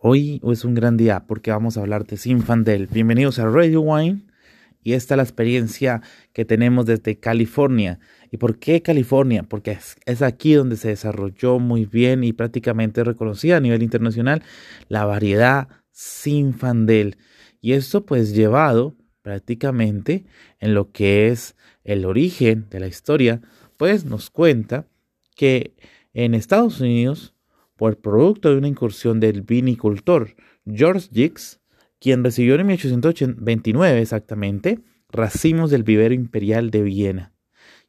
Hoy es un gran día porque vamos a hablar de Sinfandel. Bienvenidos a Radio Wine y esta es la experiencia que tenemos desde California. ¿Y por qué California? Porque es, aquí donde se desarrolló muy bien y prácticamente reconocida a nivel internacional la variedad Sinfandel. Y esto pues llevado prácticamente en lo que es el origen de la historia, pues nos cuenta que en Estados Unidos por producto de una incursión del vinicultor George Gix, quien recibió en 1829 exactamente racimos del vivero imperial de Viena.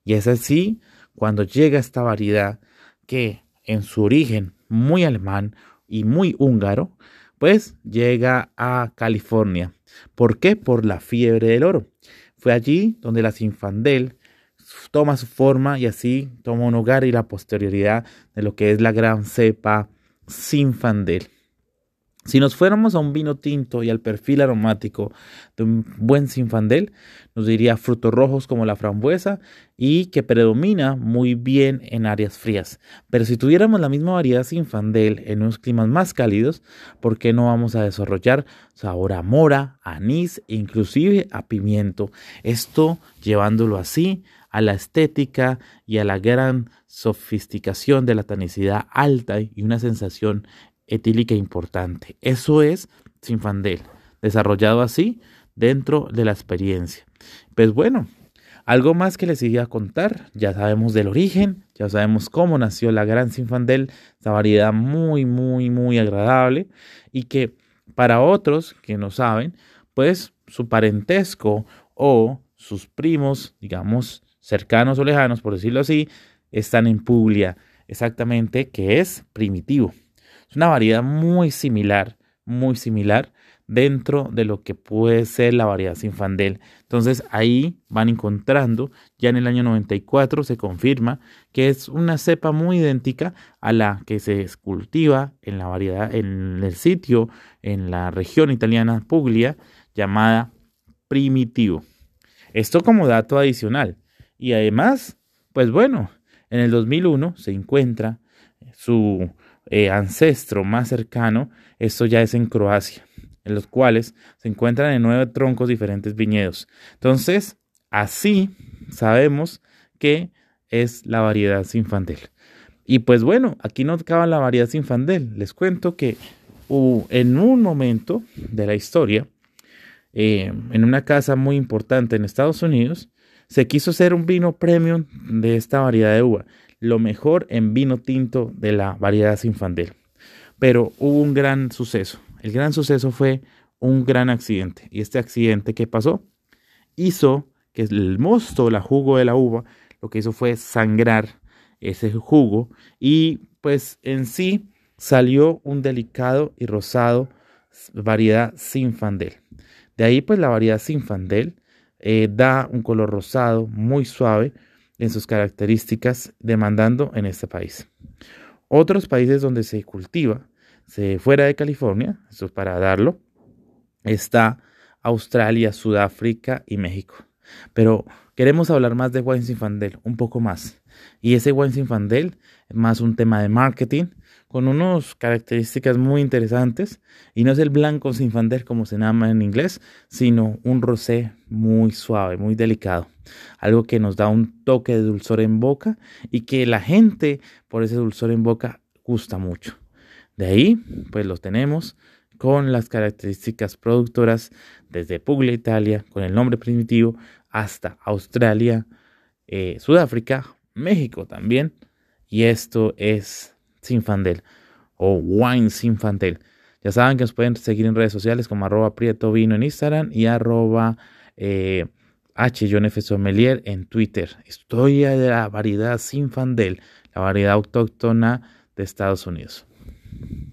Y es así cuando llega esta variedad que en su origen muy alemán y muy húngaro, pues llega a California. ¿Por qué? Por la fiebre del oro. Fue allí donde la Sinfandel toma su forma y así toma un hogar y la posterioridad de lo que es la gran cepa Sinfandel. Si nos fuéramos a un vino tinto y al perfil aromático de un buen Sinfandel, nos diría frutos rojos como la frambuesa y que predomina muy bien en áreas frías. Pero si tuviéramos la misma variedad Sinfandel en unos climas más cálidos, ¿por qué no vamos a desarrollar sabor a mora, anís e inclusive a pimiento? Esto llevándolo así a la estética y a la gran sofisticación de la tanicidad alta y una sensación etílica importante. Eso es Sinfandel, desarrollado así dentro de la experiencia. Pues bueno, algo más que les iba a contar, ya sabemos del origen, ya sabemos cómo nació la gran Sinfandel, esa variedad muy, muy, muy agradable y que para otros que no saben, pues su parentesco o sus primos, digamos, cercanos o lejanos, por decirlo así, están en Puglia, exactamente, que es primitivo. Es una variedad muy similar, muy similar dentro de lo que puede ser la variedad sinfandel. Entonces ahí van encontrando, ya en el año 94 se confirma que es una cepa muy idéntica a la que se cultiva en la variedad, en el sitio, en la región italiana Puglia, llamada primitivo. Esto como dato adicional. Y además, pues bueno, en el 2001 se encuentra su eh, ancestro más cercano, esto ya es en Croacia, en los cuales se encuentran en nueve troncos diferentes viñedos. Entonces, así sabemos que es la variedad Sinfandel. Y pues bueno, aquí no acaba la variedad Sinfandel. Les cuento que en un momento de la historia, eh, en una casa muy importante en Estados Unidos, se quiso hacer un vino premium de esta variedad de uva, lo mejor en vino tinto de la variedad Sinfandel. Pero hubo un gran suceso. El gran suceso fue un gran accidente. Y este accidente que pasó hizo que el mosto, la jugo de la uva, lo que hizo fue sangrar ese jugo y pues en sí salió un delicado y rosado variedad Sinfandel. De ahí pues la variedad Sinfandel eh, da un color rosado muy suave en sus características, demandando en este país. Otros países donde se cultiva, fuera de California, eso es para darlo, está Australia, Sudáfrica y México. Pero queremos hablar más de wine sinfandel, un poco más. Y ese wine sinfandel es más un tema de marketing, con unas características muy interesantes. Y no es el blanco sinfandel como se llama en inglés, sino un rosé muy suave, muy delicado. Algo que nos da un toque de dulzor en boca y que la gente por ese dulzor en boca gusta mucho. De ahí, pues los tenemos con las características productoras desde Puglia, Italia, con el nombre primitivo, hasta Australia, eh, Sudáfrica, México también. Y esto es Sinfandel o Wine Sinfandel. Ya saben que nos pueden seguir en redes sociales como arroba Prieto Vino en Instagram y arroba eh, H. Sommelier en Twitter. Historia de la variedad Sinfandel, la variedad autóctona de Estados Unidos.